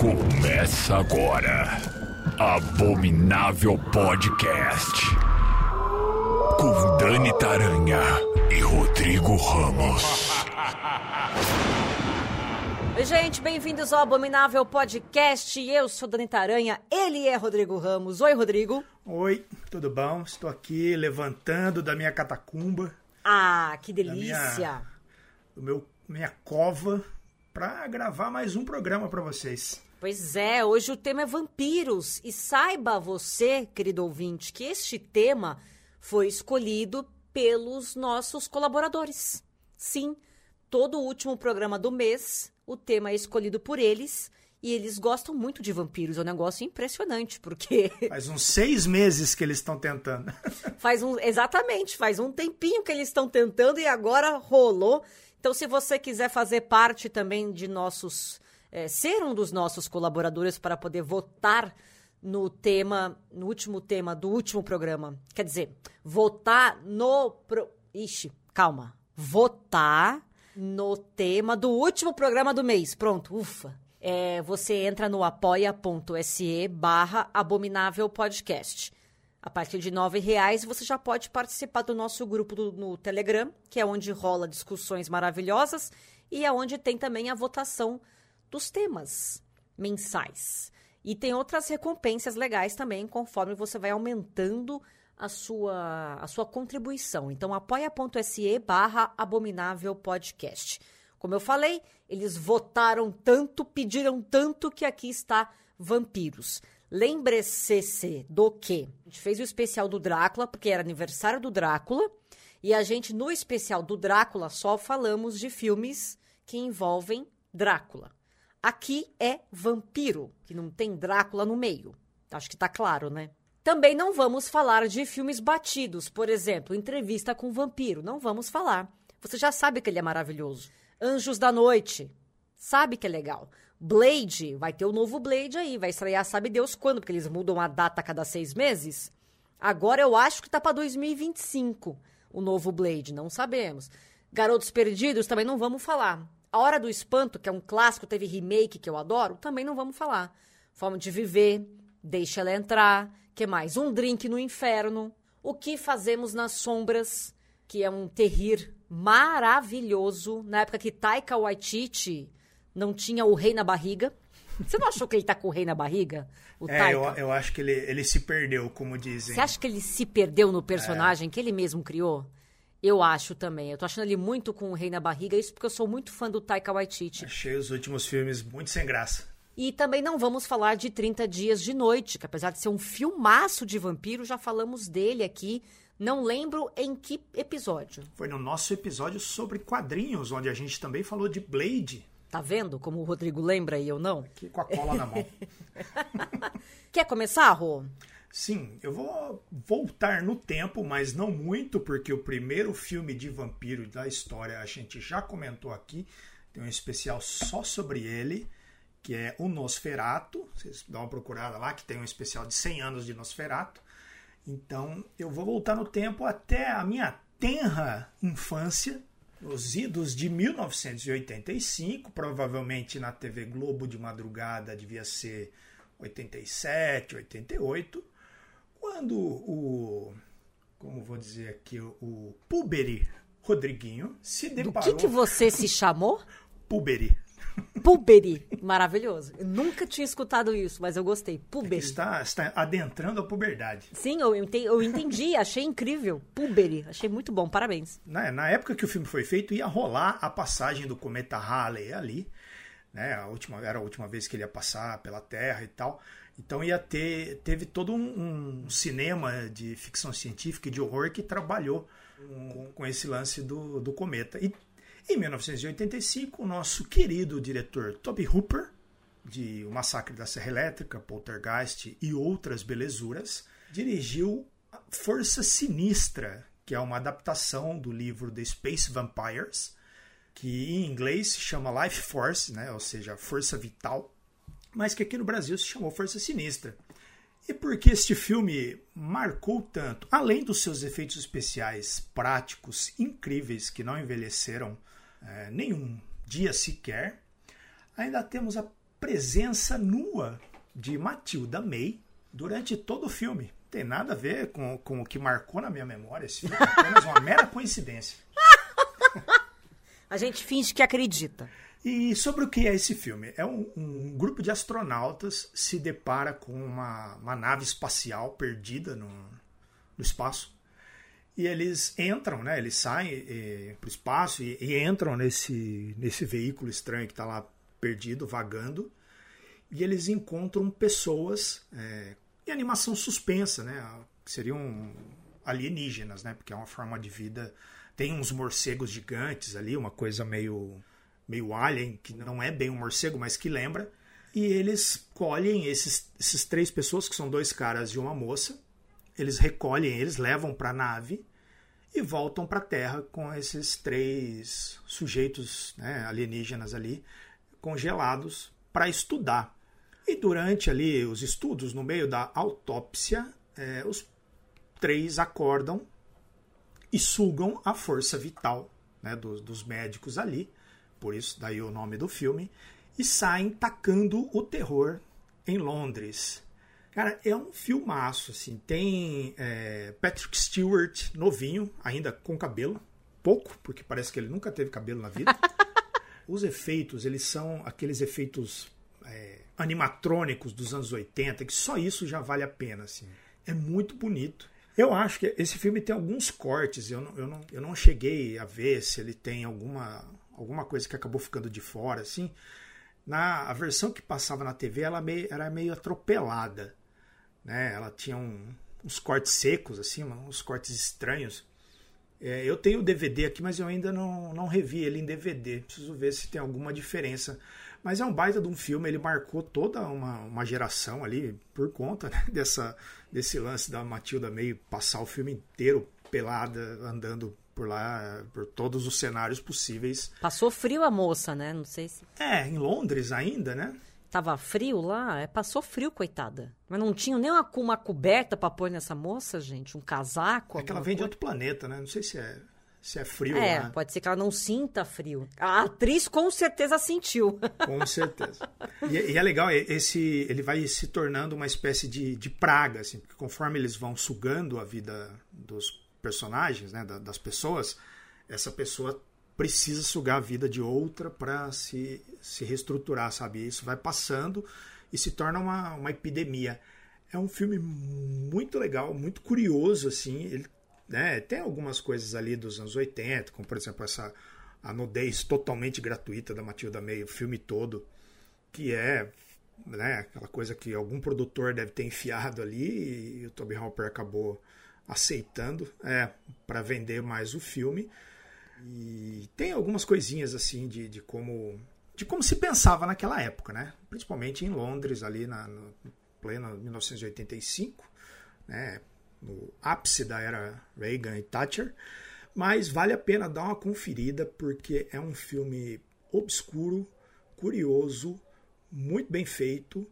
Começa agora. Abominável Podcast. Com Dani Taranha e Rodrigo Ramos. Oi, gente, bem-vindos ao Abominável Podcast. Eu sou Dani Taranha, ele é Rodrigo Ramos. Oi, Rodrigo. Oi, tudo bom? Estou aqui levantando da minha catacumba, Ah, que delícia. minha- do meu minha cova, para gravar mais um programa para vocês. Pois é, hoje o tema é vampiros. E saiba você, querido ouvinte, que este tema foi escolhido pelos nossos colaboradores. Sim, todo o último programa do mês, o tema é escolhido por eles. E eles gostam muito de vampiros. É um negócio impressionante, porque Faz uns seis meses que eles estão tentando. Faz um, exatamente, faz um tempinho que eles estão tentando e agora rolou. Então, se você quiser fazer parte também de nossos, eh, ser um dos nossos colaboradores para poder votar no tema, no último tema do último programa, quer dizer, votar no, pro, ixi, calma, votar no tema do último programa do mês. Pronto, ufa. É, você entra no apoia.se barra abominável podcast. A partir de R$ reais você já pode participar do nosso grupo do- no Telegram, que é onde rola discussões maravilhosas e é onde tem também a votação dos temas mensais. E tem outras recompensas legais também, conforme você vai aumentando a sua, a sua contribuição. Então, apoia.se barra abominável podcast. Como eu falei, eles votaram tanto, pediram tanto que aqui está Vampiros. Lembre-se do que a gente fez o especial do Drácula, porque era aniversário do Drácula, e a gente, no especial do Drácula, só falamos de filmes que envolvem Drácula. Aqui é vampiro, que não tem Drácula no meio. Acho que tá claro, né? Também não vamos falar de filmes batidos, por exemplo, entrevista com vampiro. Não vamos falar. Você já sabe que ele é maravilhoso. Anjos da Noite, sabe que é legal. Blade, vai ter o novo Blade aí, vai estrear sabe Deus quando, porque eles mudam a data a cada seis meses. Agora eu acho que tá pra 2025 o novo Blade, não sabemos. Garotos Perdidos também não vamos falar. A Hora do Espanto, que é um clássico, teve remake que eu adoro, também não vamos falar. Forma de Viver, Deixa Ela Entrar, que mais? Um Drink no Inferno, O que Fazemos nas Sombras, que é um terrir maravilhoso, na época que Taika Waititi não tinha o rei na barriga. Você não achou que ele tá com o rei na barriga? O É, Taika? eu, eu acho que ele, ele se perdeu, como dizem. Você acha que ele se perdeu no personagem que ele mesmo criou? Eu acho também. Eu tô achando ele muito com o rei na barriga, isso porque eu sou muito fã do Taika Waititi. Achei os últimos filmes muito sem graça. E também não vamos falar de 30 Dias de Noite, que apesar de ser um filmaço de vampiro, já falamos dele aqui. Não lembro em que episódio. Foi no nosso episódio sobre quadrinhos, onde a gente também falou de Blade, Tá vendo como o Rodrigo lembra e eu não? aqui com a cola na mão. Quer começar, Rô? Sim, eu vou voltar no tempo, mas não muito, porque o primeiro filme de vampiro da história a gente já comentou aqui. Tem um especial só sobre ele, que é o Nosferato. Vocês dão uma procurada lá, que tem um especial de 100 anos de Nosferato. Então eu vou voltar no tempo até a minha tenra infância, nos idos de 1985, provavelmente na TV Globo de madrugada devia ser 87, 88, quando o, como vou dizer aqui, o Puberi Rodriguinho se Do deparou... que, que você se chamou? Puberi. Puberi. Maravilhoso. Eu nunca tinha escutado isso, mas eu gostei. Puberi. Está, está adentrando a puberdade. Sim, eu entendi, eu entendi, achei incrível. Puberi, achei muito bom, parabéns. Na, na época que o filme foi feito, ia rolar a passagem do cometa Halley ali, né? A última, era a última vez que ele ia passar pela Terra e tal. Então ia ter, teve todo um, um cinema de ficção científica e de horror que trabalhou com, com esse lance do, do cometa. E em 1985, o nosso querido diretor Toby Hooper, de O Massacre da Serra Elétrica, Poltergeist e outras belezuras, dirigiu Força Sinistra, que é uma adaptação do livro The Space Vampires, que em inglês se chama Life Force, né? ou seja, Força Vital, mas que aqui no Brasil se chamou Força Sinistra. E por que este filme marcou tanto? Além dos seus efeitos especiais práticos incríveis que não envelheceram é, nenhum dia sequer, ainda temos a presença nua de Matilda May durante todo o filme. Tem nada a ver com, com o que marcou na minha memória esse filme, é apenas uma mera coincidência. A gente finge que acredita. E sobre o que é esse filme? É um, um grupo de astronautas se depara com uma, uma nave espacial perdida no, no espaço. E eles entram, né? Eles saem para o espaço e, e, entram nesse, nesse veículo estranho que está lá perdido, vagando. E eles encontram pessoas é, em animação suspensa, né? Que seriam alienígenas, né? Porque é uma forma de vida. Tem uns morcegos gigantes ali, uma coisa meio meio alien, que não é bem um morcego, mas que lembra. E eles colhem esses, esses três pessoas, que são dois caras e uma moça. Eles recolhem, eles levam para a nave e voltam para a Terra com esses três sujeitos né, alienígenas ali congelados para estudar. E durante ali os estudos, no meio da autópsia, é, os três acordam e sugam a força vital né, dos, dos médicos ali por isso daí o nome do filme, e saem tacando o terror em Londres. Cara, é um filmaço, assim. Tem é, Patrick Stewart novinho, ainda com cabelo. Pouco, porque parece que ele nunca teve cabelo na vida. Os efeitos, eles são aqueles efeitos é, animatrônicos dos anos 80, que só isso já vale a pena, assim. É muito bonito. Eu acho que esse filme tem alguns cortes, eu não, eu não, eu não cheguei a ver se ele tem alguma alguma coisa que acabou ficando de fora, assim. Na a versão que passava na TV, ela meio, era meio atropelada, né? Ela tinha um, uns cortes secos, assim, uns cortes estranhos. É, eu tenho o DVD aqui, mas eu ainda não, não revi ele em DVD. Preciso ver se tem alguma diferença. Mas é um baita de um filme, ele marcou toda uma, uma geração ali por conta né, dessa, desse lance da Matilda meio passar o filme inteiro pelada, andando por lá, por todos os cenários possíveis. Passou frio a moça, né? Não sei se. É, em Londres ainda, né? Tava frio lá, é, passou frio, coitada. Mas não tinha nem uma, uma coberta para pôr nessa moça, gente? Um casaco? É que ela vem de outro planeta, né? Não sei se é, se é frio. É, pode ser que ela não sinta frio. A atriz com certeza sentiu. Com certeza. E, e, é legal, esse ele vai se tornando uma espécie de, de praga, assim, porque conforme eles vão sugando a vida dos personagens, né, das pessoas, essa pessoa precisa sugar a vida de outra para se, se reestruturar, sabe? Isso vai passando e se torna uma, uma epidemia. É um filme muito legal, muito curioso, assim. Ele né, tem algumas coisas ali dos anos 80, como por exemplo essa a nudez totalmente gratuita da Matilda May, o filme todo, que é né, aquela coisa que algum produtor deve ter enfiado ali e o Toby Hopper acabou aceitando é, para vender mais o filme. E tem algumas coisinhas assim de, de como de como se pensava naquela época, né? Principalmente em Londres, ali na no pleno 1985, né? no ápice da era Reagan e Thatcher. Mas vale a pena dar uma conferida porque é um filme obscuro, curioso, muito bem feito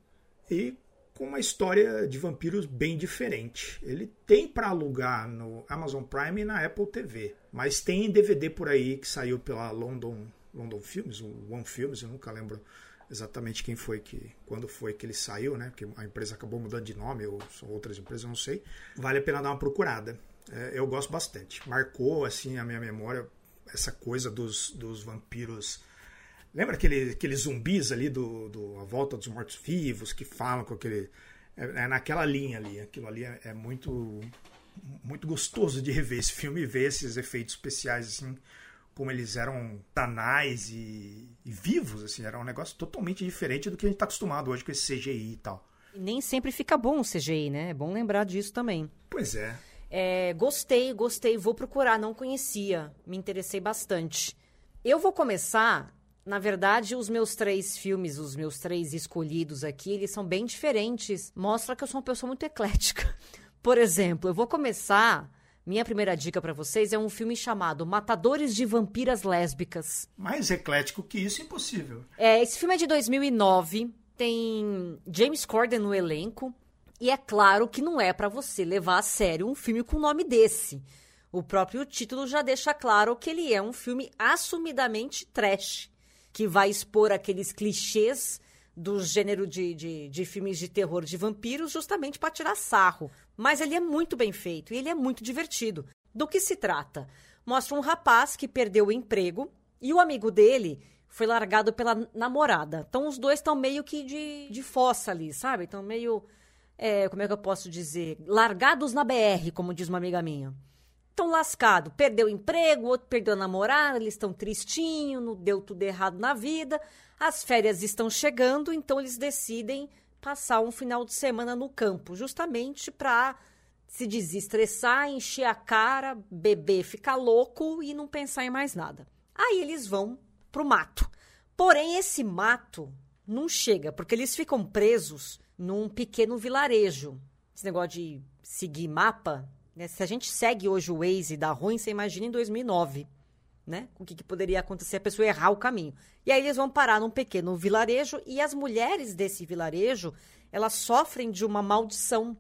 e com uma história de vampiros bem diferente. Ele tem para alugar no Amazon Prime e na Apple TV, mas tem DVD por aí que saiu pela London London Films, One Films, eu nunca lembro exatamente quem foi que quando foi que ele saiu, né? Porque a empresa acabou mudando de nome ou são outras empresas, eu não sei. Vale a pena dar uma procurada. É, eu gosto bastante. Marcou assim a minha memória essa coisa dos, dos vampiros Lembra aquele, aqueles zumbis ali do, do A Volta dos Mortos-Vivos que falam com aquele. É, é, naquela linha ali. Aquilo ali é, é, muito muito gostoso de rever esse filme e ver esses efeitos especiais assim como eles eram tanais e, e, vivos assim era um negócio totalmente diferente do que a gente está acostumado hoje com esse CGI e tal e nem sempre fica bom o CGI né é bom lembrar disso também pois é. é gostei gostei vou procurar não conhecia me interessei bastante eu vou começar na verdade, os meus três filmes, os meus três escolhidos aqui, eles são bem diferentes. Mostra que eu sou uma pessoa muito eclética. Por exemplo, eu vou começar. Minha primeira dica para vocês é um filme chamado Matadores de Vampiras Lésbicas. Mais eclético que isso, impossível. É, esse filme é de 2009. Tem James Corden no elenco. E é claro que não é para você levar a sério um filme com o nome desse. O próprio título já deixa claro que ele é um filme assumidamente trash que vai expor aqueles clichês do gênero de, de, de filmes de terror de vampiros, justamente para tirar sarro. Mas ele é muito bem feito e ele é muito divertido. Do que se trata? Mostra um rapaz que perdeu o emprego e o amigo dele foi largado pela namorada. Então os dois estão meio que de, de fossa ali, sabe? Estão meio. É, como é que eu posso dizer? Largados na BR, como diz uma amiga minha. Estão lascados. Perdeu o emprego, o outro perdeu a namorada, eles estão tristinhos, não deu tudo errado na vida. As férias estão chegando, então eles decidem passar um final de semana no campo, justamente para se desestressar, encher a cara, beber, ficar louco e não pensar em mais nada. Aí eles vão pro mato. Porém, esse mato não chega, porque eles ficam presos num pequeno vilarejo. Esse negócio de seguir mapa? Se a gente segue hoje o Waze da ruim, você imagina em 2009 né? O que, que, poderia acontecer a pessoa errar o caminho. E aí eles vão parar num pequeno vilarejo e as mulheres desse vilarejo, elas sofrem de uma maldição.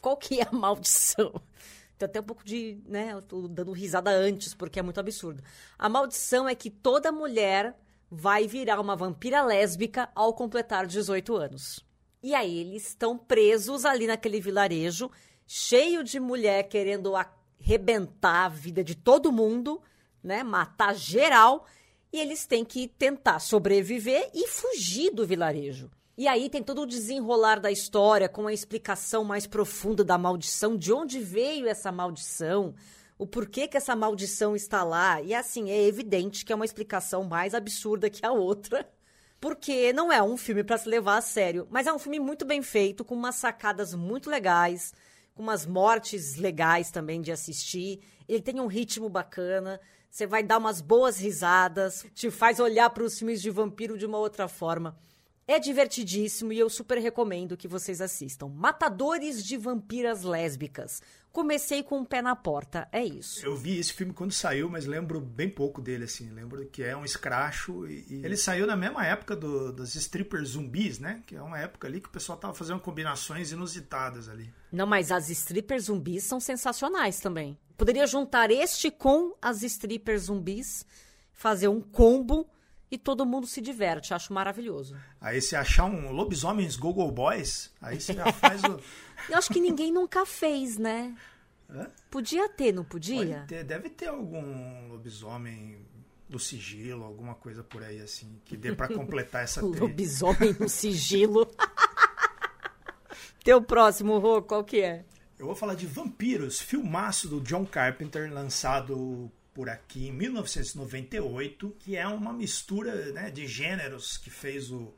Qual que é a maldição? Tem até um pouco de, né, eu tô dando risada antes porque é muito absurdo. A maldição é que toda mulher vai virar uma vampira lésbica ao completar 18 anos. E aí eles estão presos ali naquele vilarejo, cheio de mulher querendo arrebentar a vida de todo mundo né? Matar geral. E eles têm que tentar sobreviver e fugir do vilarejo. E aí tem todo o desenrolar da história com a explicação mais profunda da maldição, de onde veio essa maldição, o porquê que essa maldição está lá. E assim, é evidente que é uma explicação mais absurda que a outra, porque não é um filme para se levar a sério, mas é um filme muito bem feito, com umas sacadas muito legais, com umas mortes legais também de assistir. Ele tem um ritmo bacana. Você vai dar umas boas risadas, te faz olhar para os filmes de vampiro de uma outra forma. É divertidíssimo e eu super recomendo que vocês assistam. Matadores de Vampiras Lésbicas. Comecei com o um pé na porta, é isso. Eu vi esse filme quando saiu, mas lembro bem pouco dele, assim. Lembro que é um escracho e, e... ele saiu na mesma época do, dos strippers zumbis, né? Que é uma época ali que o pessoal tava fazendo combinações inusitadas ali. Não, mas as strippers zumbis são sensacionais também. Poderia juntar este com as strippers zumbis, fazer um combo e todo mundo se diverte. Acho maravilhoso. Aí se achar um lobisomens Google Boys, aí você já faz o. Eu acho que ninguém nunca fez, né? Hã? Podia ter, não podia? Ter, deve ter algum lobisomem do sigilo, alguma coisa por aí assim, que dê para completar essa trilha. Lobisomem no sigilo. Teu próximo, Rô, qual que é? Eu vou falar de Vampiros, filmaço do John Carpenter, lançado por aqui em 1998, que é uma mistura né, de gêneros que fez o,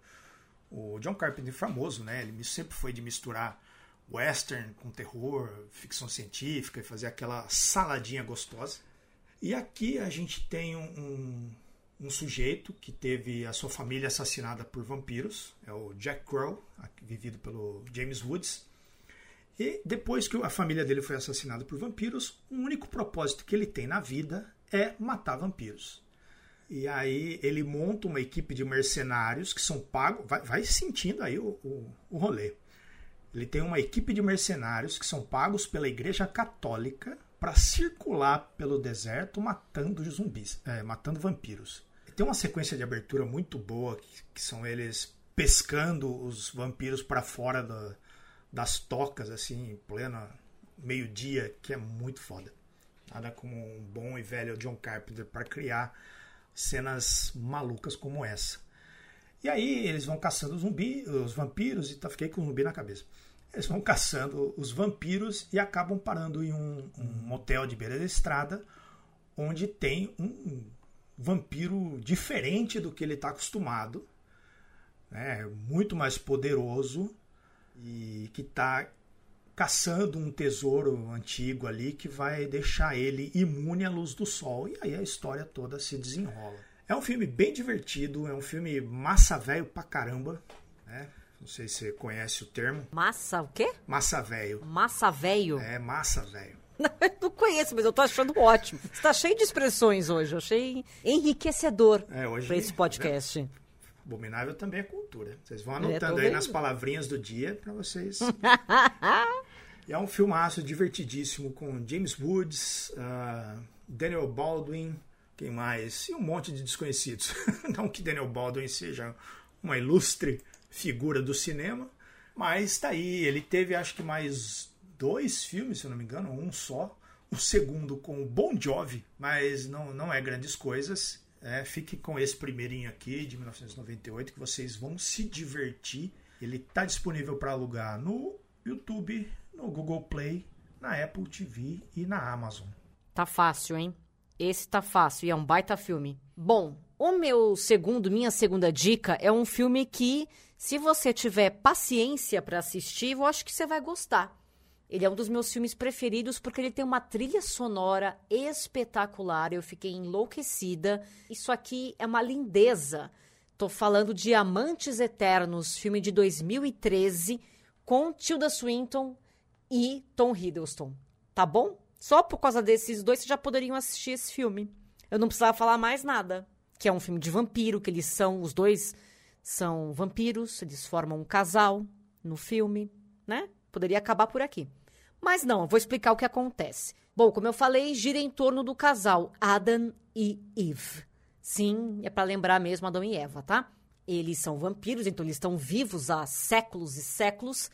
o John Carpenter famoso, né? Ele sempre foi de misturar western com terror, ficção científica e fazer aquela saladinha gostosa. E aqui a gente tem um, um, um, sujeito que teve a sua família assassinada por vampiros, é o Jack Crow, vivido pelo James Woods. E depois que a família dele foi assassinada por vampiros, o único propósito que ele tem na vida é matar vampiros. E aí ele monta uma equipe de mercenários que são pagos. Vai, vai sentindo aí o, o, o rolê. Ele tem uma equipe de mercenários que são pagos pela Igreja Católica para circular pelo deserto matando zumbis, é, matando vampiros. Tem uma sequência de abertura muito boa que, que são eles pescando os vampiros para fora da, das tocas, assim, em pleno meio-dia, que é muito foda. Nada como um bom e velho John Carpenter para criar cenas malucas como essa. E aí eles vão caçando zumbi, os vampiros, e tá, fiquei com o zumbi na cabeça. Eles vão caçando os vampiros e acabam parando em um, um motel de beira da estrada, onde tem um vampiro diferente do que ele está acostumado, né? muito mais poderoso e que está caçando um tesouro antigo ali que vai deixar ele imune à luz do sol. E aí a história toda se desenrola. É um filme bem divertido, é um filme massa velho pra caramba, né? Não sei se você conhece o termo. Massa o quê? Massa velho. Massa velho? É, massa velho. Não conheço, mas eu tô achando ótimo. Você tá cheio de expressões hoje. Eu achei enriquecedor é, hoje, pra esse podcast. Né? Abominável também é cultura. Vocês vão anotando aí nas palavrinhas do dia para vocês. é um filmaço divertidíssimo com James Woods, uh, Daniel Baldwin, Quem mais? E um monte de desconhecidos. Não que Daniel Baldwin seja uma ilustre figura do cinema, mas está aí. Ele teve, acho que mais dois filmes, se eu não me engano, um só. O segundo com o Bon Jovi, mas não, não é grandes coisas. É, fique com esse primeirinho aqui, de 1998, que vocês vão se divertir. Ele está disponível para alugar no YouTube, no Google Play, na Apple TV e na Amazon. Tá fácil, hein? Esse tá fácil e é um baita filme. Bom, o meu segundo, minha segunda dica é um filme que, se você tiver paciência para assistir, eu acho que você vai gostar. Ele é um dos meus filmes preferidos porque ele tem uma trilha sonora espetacular. Eu fiquei enlouquecida. Isso aqui é uma lindeza. Tô falando de Amantes Eternos, filme de 2013, com Tilda Swinton e Tom Hiddleston. Tá bom? Só por causa desses dois vocês já poderiam assistir esse filme. Eu não precisava falar mais nada. Que é um filme de vampiro, que eles são, os dois são vampiros, eles formam um casal no filme, né? Poderia acabar por aqui. Mas não, vou explicar o que acontece. Bom, como eu falei, gira em torno do casal Adam e Eve. Sim, é para lembrar mesmo Adão e Eva, tá? Eles são vampiros, então eles estão vivos há séculos e séculos.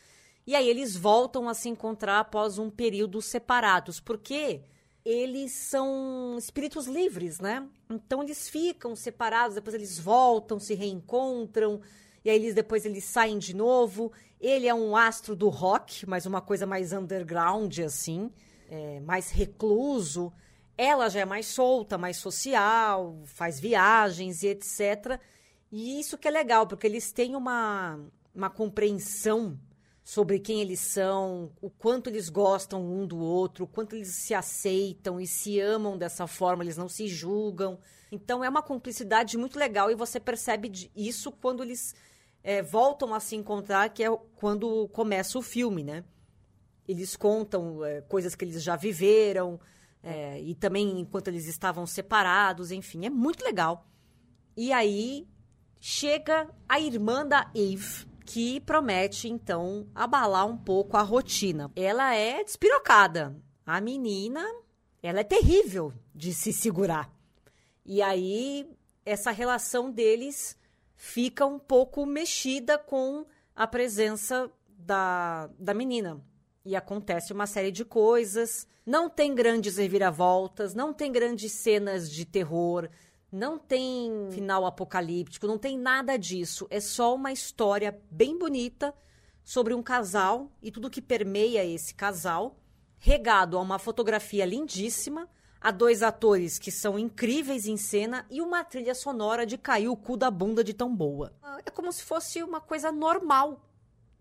E aí eles voltam a se encontrar após um período separados, porque eles são espíritos livres, né? Então eles ficam separados, depois eles voltam, se reencontram e aí eles depois eles saem de novo. Ele é um astro do rock, mas uma coisa mais underground, assim, é, mais recluso. Ela já é mais solta, mais social, faz viagens e etc. E isso que é legal, porque eles têm uma, uma compreensão sobre quem eles são, o quanto eles gostam um do outro, o quanto eles se aceitam e se amam dessa forma, eles não se julgam. Então é uma cumplicidade muito legal e você percebe isso quando eles é, voltam a se encontrar, que é quando começa o filme, né? Eles contam é, coisas que eles já viveram, é, e também enquanto eles estavam separados, enfim, é muito legal. E aí chega a irmã da Eve, que promete, então, abalar um pouco a rotina. Ela é despirocada. A menina, ela é terrível de se segurar. E aí, essa relação deles fica um pouco mexida com a presença da, da menina. E acontece uma série de coisas. Não tem grandes reviravoltas, não tem grandes cenas de terror, não tem final apocalíptico, não tem nada disso. É só uma história bem bonita sobre um casal e tudo que permeia esse casal, regado a uma fotografia lindíssima Há dois atores que são incríveis em cena e uma trilha sonora de cair o cu da bunda de tão boa. É como se fosse uma coisa normal.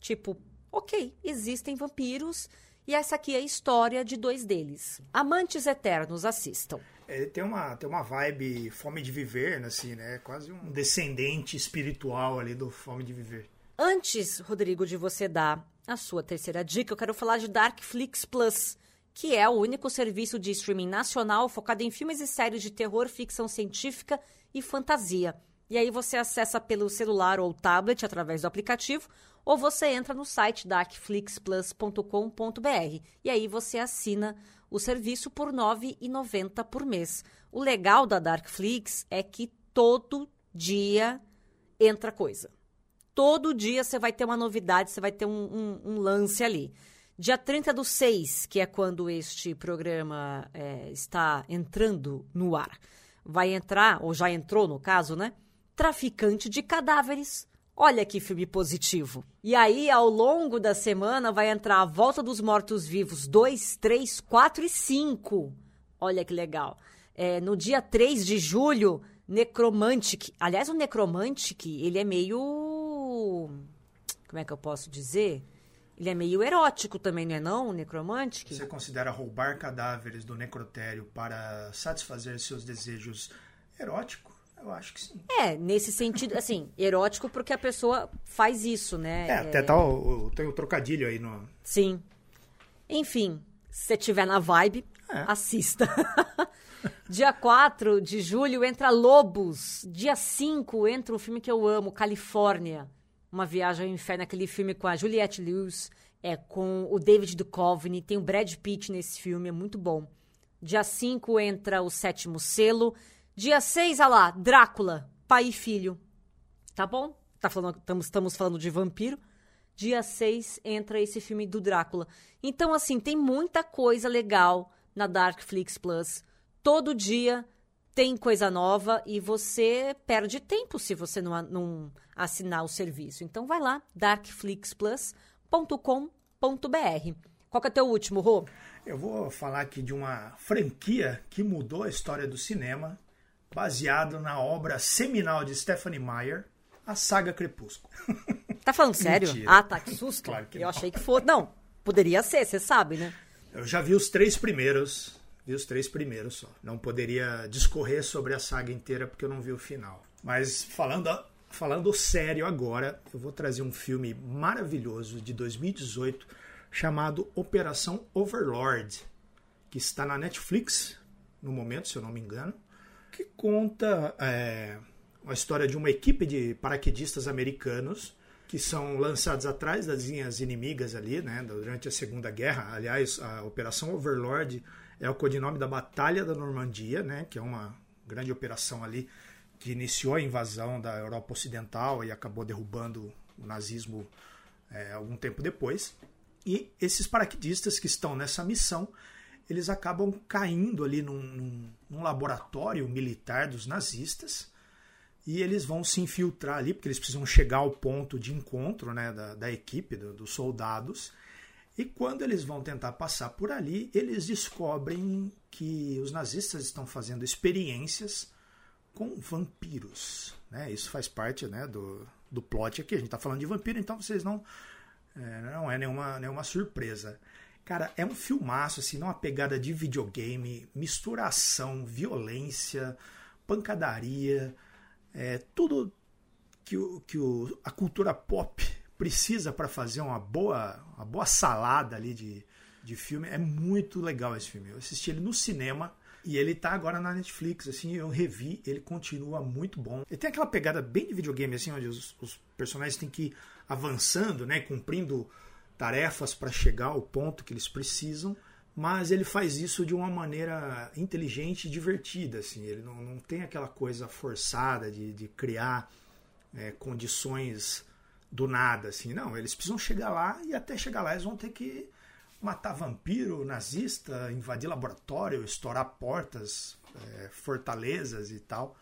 Tipo, ok, existem vampiros e essa aqui é a história de dois deles. Amantes Eternos, assistam. É, tem, uma, tem uma vibe Fome de Viver, assim, né? Quase um descendente espiritual ali do Fome de Viver. Antes, Rodrigo, de você dar a sua terceira dica, eu quero falar de Darkflix Plus que é o único serviço de streaming nacional focado em filmes e séries de terror, ficção científica e fantasia. E aí você acessa pelo celular ou tablet através do aplicativo, ou você entra no site darkflixplus.com.br e aí você assina o serviço por R$ 9,90 por mês. O legal da Darkflix é que todo dia entra coisa. Todo dia você vai ter uma novidade, você vai ter um, um, um lance ali. Dia 30 do 6, que é quando este programa é, está entrando no ar, vai entrar, ou já entrou no caso, né? Traficante de cadáveres. Olha que filme positivo. E aí, ao longo da semana, vai entrar A Volta dos Mortos-Vivos 2, 3, 4 e 5. Olha que legal. É, no dia 3 de julho, Necromantic. Aliás, o Necromantic, ele é meio. Como é que eu posso dizer? Ele é meio erótico também, não é não, o Necromantic? Você considera roubar cadáveres do necrotério para satisfazer seus desejos erótico? Eu acho que sim. É, nesse sentido, assim, erótico porque a pessoa faz isso, né? É, até é... tá o, tem o trocadilho aí no... Sim. Enfim, se você tiver na vibe, é. assista. Dia 4 de julho entra Lobos. Dia 5 entra um filme que eu amo, Califórnia. Uma Viagem ao Inferno, aquele filme com a Juliette Lewis, é, com o David Duchovny, tem o Brad Pitt nesse filme, é muito bom. Dia 5 entra o Sétimo Selo. Dia 6, olha lá, Drácula, pai e filho. Tá bom? Tá falando, estamos, estamos falando de vampiro. Dia 6 entra esse filme do Drácula. Então, assim, tem muita coisa legal na Darkflix Plus. Todo dia tem coisa nova e você perde tempo se você não, não assinar o serviço. Então, vai lá, darkflixplus.com.br. Qual que é o teu último, Rô? Eu vou falar aqui de uma franquia que mudou a história do cinema, baseado na obra seminal de Stephanie Meyer, a saga Crepúsculo. Tá falando sério? Mentira. Ah, tá, que susto. Claro que Eu não. achei que fosse. Não, poderia ser, você sabe, né? Eu já vi os três primeiros, vi os três primeiros só. Não poderia discorrer sobre a saga inteira porque eu não vi o final. Mas falando, falando sério agora, eu vou trazer um filme maravilhoso de 2018 chamado Operação Overlord, que está na Netflix no momento, se eu não me engano, que conta é, a história de uma equipe de paraquedistas americanos que são lançados atrás das linhas inimigas ali, né, durante a Segunda Guerra. Aliás, a Operação Overlord é o codinome da Batalha da Normandia, né, que é uma grande operação ali que iniciou a invasão da Europa Ocidental e acabou derrubando o nazismo é, algum tempo depois. E esses paraquedistas que estão nessa missão, eles acabam caindo ali num, num, num laboratório militar dos nazistas e eles vão se infiltrar ali, porque eles precisam chegar ao ponto de encontro né, da, da equipe, do, dos soldados. E quando eles vão tentar passar por ali, eles descobrem que os nazistas estão fazendo experiências com vampiros. Né? Isso faz parte né, do, do plot aqui. A gente está falando de vampiro, então vocês não. É, não é nenhuma, nenhuma surpresa. Cara, é um filmaço, assim, numa pegada de videogame, misturação, violência, pancadaria é, tudo que, o, que o, a cultura pop precisa para fazer uma boa, uma boa salada ali de, de filme. É muito legal esse filme. Eu assisti ele no cinema e ele tá agora na Netflix. Assim, eu revi, ele continua muito bom. Ele tem aquela pegada bem de videogame, assim, onde os, os personagens têm que ir avançando, né, cumprindo tarefas para chegar ao ponto que eles precisam mas ele faz isso de uma maneira inteligente e divertida. Assim. Ele não, não tem aquela coisa forçada de, de criar é, condições do nada. Assim. Não, eles precisam chegar lá e até chegar lá eles vão ter que matar vampiro, nazista, invadir laboratório, estourar portas, é, fortalezas e tal.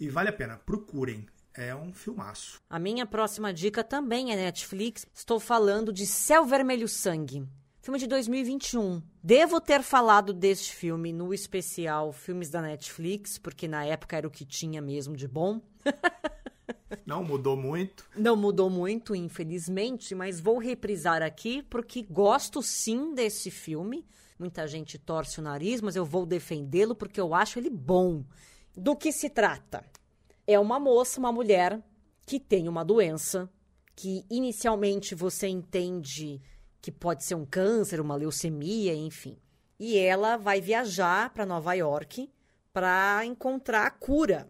E vale a pena, procurem. É um filmaço. A minha próxima dica também é Netflix. Estou falando de Céu Vermelho Sangue. Filme de 2021. Devo ter falado deste filme no especial Filmes da Netflix, porque na época era o que tinha mesmo de bom. Não mudou muito. Não mudou muito, infelizmente, mas vou reprisar aqui porque gosto sim desse filme. Muita gente torce o nariz, mas eu vou defendê-lo porque eu acho ele bom. Do que se trata? É uma moça, uma mulher que tem uma doença que inicialmente você entende que pode ser um câncer, uma leucemia, enfim. E ela vai viajar para Nova York para encontrar a cura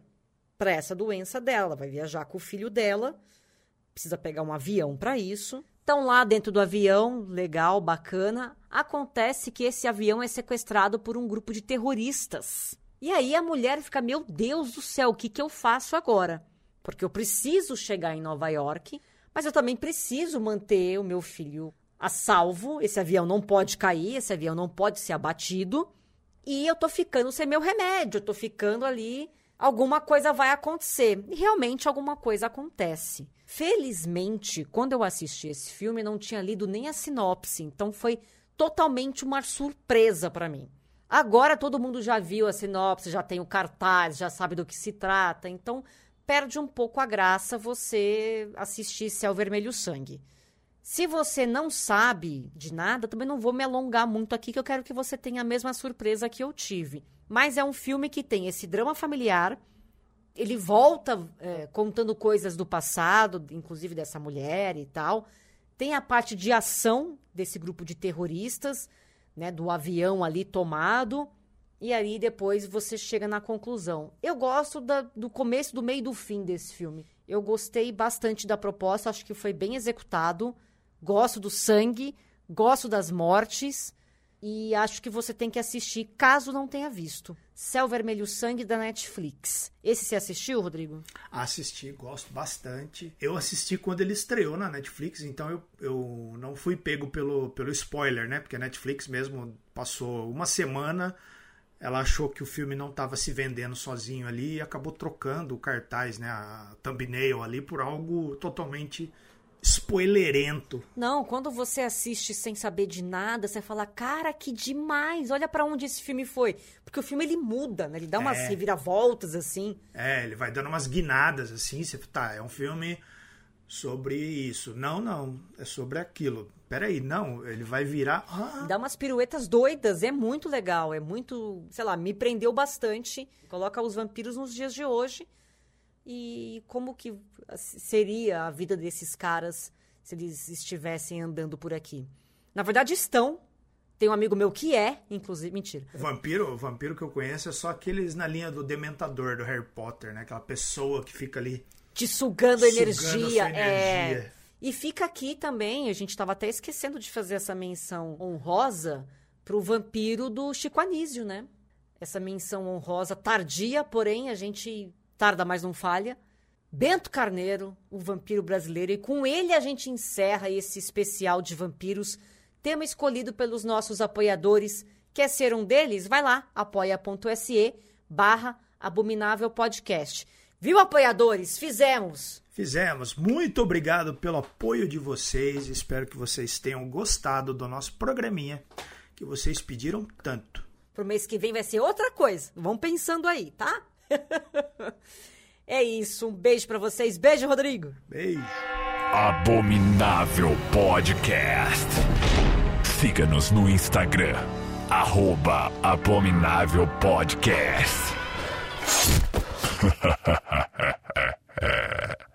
para essa doença dela. Vai viajar com o filho dela, precisa pegar um avião para isso. Estão lá dentro do avião, legal, bacana. Acontece que esse avião é sequestrado por um grupo de terroristas. E aí a mulher fica: Meu Deus do céu, o que, que eu faço agora? Porque eu preciso chegar em Nova York, mas eu também preciso manter o meu filho a salvo. Esse avião não pode cair, esse avião não pode ser abatido. E eu tô ficando sem meu remédio, eu tô ficando ali. Alguma coisa vai acontecer. E realmente alguma coisa acontece. Felizmente, quando eu assisti esse filme, não tinha lido nem a sinopse, então foi totalmente uma surpresa para mim. Agora todo mundo já viu a sinopse, já tem o cartaz, já sabe do que se trata, então perde um pouco a graça você assistir Céu Vermelho Sangue. Se você não sabe de nada, também não vou me alongar muito aqui, que eu quero que você tenha a mesma surpresa que eu tive. Mas é um filme que tem esse drama familiar. Ele volta é, contando coisas do passado, inclusive dessa mulher e tal. Tem a parte de ação desse grupo de terroristas, né, do avião ali tomado. E aí depois você chega na conclusão. Eu gosto da, do começo, do meio e do fim desse filme. Eu gostei bastante da proposta, acho que foi bem executado. Gosto do sangue, gosto das mortes. e acho que você tem que assistir, caso não tenha visto. Céu Vermelho Sangue da Netflix. Esse você assistiu, Rodrigo? Assisti, gosto bastante. Eu assisti quando ele estreou na Netflix, então eu, eu não fui pego pelo, pelo spoiler, né? Porque a Netflix mesmo passou uma semana, ela achou que o filme não estava se vendendo sozinho ali e acabou trocando o cartaz, né? A thumbnail ali por algo totalmente spoilerento. Não, quando você assiste sem saber de nada, você fala, cara, que demais, olha para onde esse filme foi. Porque o filme ele muda, né? Ele dá umas é. reviravoltas assim. É, ele vai dando umas guinadas assim, você tá, é um filme sobre isso. Não, não, é sobre aquilo. Peraí, não, ele vai virar. Ah. Dá umas piruetas doidas, é muito legal, é muito, sei lá, me prendeu bastante. Coloca os vampiros nos dias de hoje e como que seria a vida desses caras se eles estivessem andando por aqui. Na verdade, estão. Tem um amigo meu que é, inclusive. Mentira. O vampiro, o vampiro que eu conheço é só aqueles na linha do Dementador do Harry Potter, né? Aquela pessoa que fica ali. Te sugando, sugando energia. energia. É... E fica aqui também, a gente estava até esquecendo de fazer essa menção honrosa pro vampiro do Chico Anísio, né? Essa menção honrosa tardia, porém a gente tarda mas não falha. Bento Carneiro, o vampiro brasileiro, e com ele a gente encerra esse especial de vampiros, tema escolhido pelos nossos apoiadores. Quer ser um deles? Vai lá, apoia.se barra Abominável Podcast. Viu, apoiadores? Fizemos! Fizemos. Muito obrigado pelo apoio de vocês. Espero que vocês tenham gostado do nosso programinha que vocês pediram tanto. Pro mês que vem vai ser outra coisa. Vão pensando aí, tá? É isso, um beijo para vocês. Beijo, Rodrigo. Beijo. Abominável Podcast. Siga-nos no Instagram, arroba Abominável Podcast.